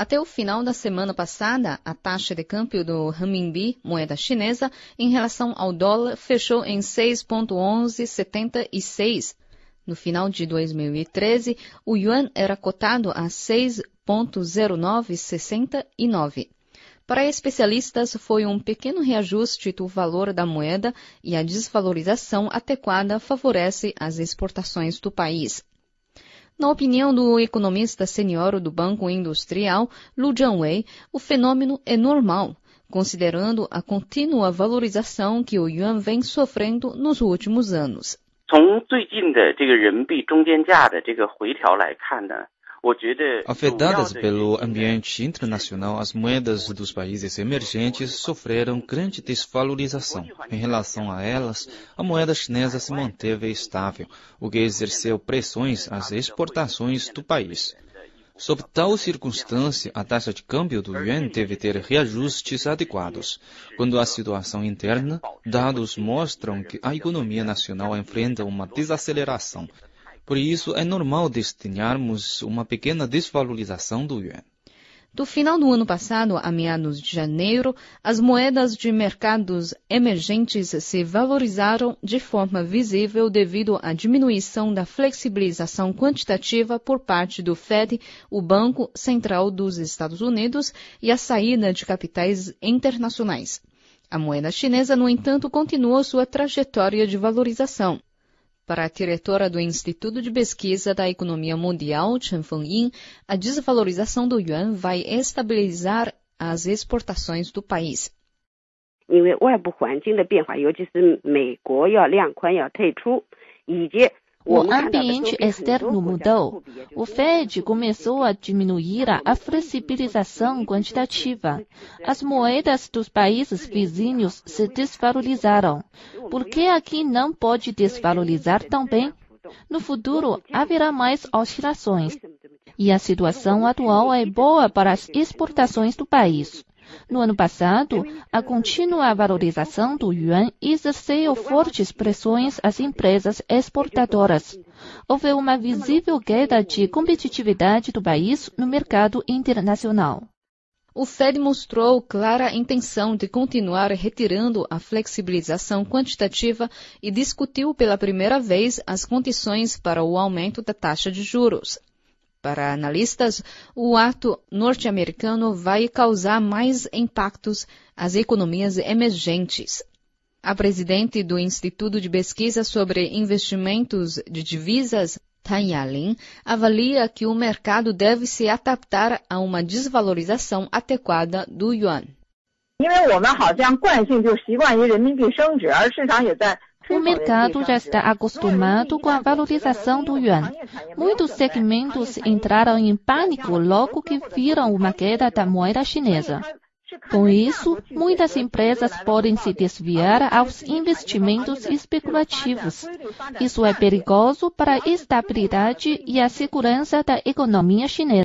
Até o final da semana passada, a taxa de câmbio do renminbi, moeda chinesa, em relação ao dólar fechou em 6,1176. No final de 2013, o yuan era cotado a 6,0969. Para especialistas, foi um pequeno reajuste do valor da moeda e a desvalorização adequada favorece as exportações do país. Na opinião do economista senior do Banco Industrial, Lu Jianwei, o fenômeno é normal, considerando a contínua valorização que o yuan vem sofrendo nos últimos anos. 从最近的这个人民币中间价的这个回调来看呢， Afetadas pelo ambiente internacional, as moedas dos países emergentes sofreram grande desvalorização. Em relação a elas, a moeda chinesa se manteve estável, o que exerceu pressões às exportações do país. Sob tal circunstância, a taxa de câmbio do yuan deve ter reajustes adequados. Quando a situação interna, dados mostram que a economia nacional enfrenta uma desaceleração. Por isso, é normal destinarmos uma pequena desvalorização do yuan. Do final do ano passado a meados de janeiro, as moedas de mercados emergentes se valorizaram de forma visível devido à diminuição da flexibilização quantitativa por parte do Fed, o Banco Central dos Estados Unidos, e a saída de capitais internacionais. A moeda chinesa, no entanto, continuou sua trajetória de valorização. Para a diretora do Instituto de Pesquisa da Economia Mundial, Chen Fengyin, a desvalorização do yuan vai estabilizar as exportações do país. O ambiente externo mudou. O Fed começou a diminuir a flexibilização quantitativa. As moedas dos países vizinhos se desvalorizaram. Por que aqui não pode desvalorizar também? No futuro, haverá mais oscilações. E a situação atual é boa para as exportações do país. No ano passado, a contínua valorização do yuan exerceu fortes pressões às empresas exportadoras. Houve uma visível queda de competitividade do país no mercado internacional. O Fed mostrou clara intenção de continuar retirando a flexibilização quantitativa e discutiu pela primeira vez as condições para o aumento da taxa de juros. Para analistas, o ato norte-americano vai causar mais impactos às economias emergentes. A presidente do Instituto de Pesquisa sobre Investimentos de Divisas, Tan Yalin, avalia que o mercado deve se adaptar a uma desvalorização adequada do yuan. 因为我们好像惯性就习惯于人民币升值，而市场也在 o mercado já está acostumado com a valorização do yuan. Muitos segmentos entraram em pânico logo que viram uma queda da moeda chinesa. Com isso, muitas empresas podem se desviar aos investimentos especulativos. Isso é perigoso para a estabilidade e a segurança da economia chinesa.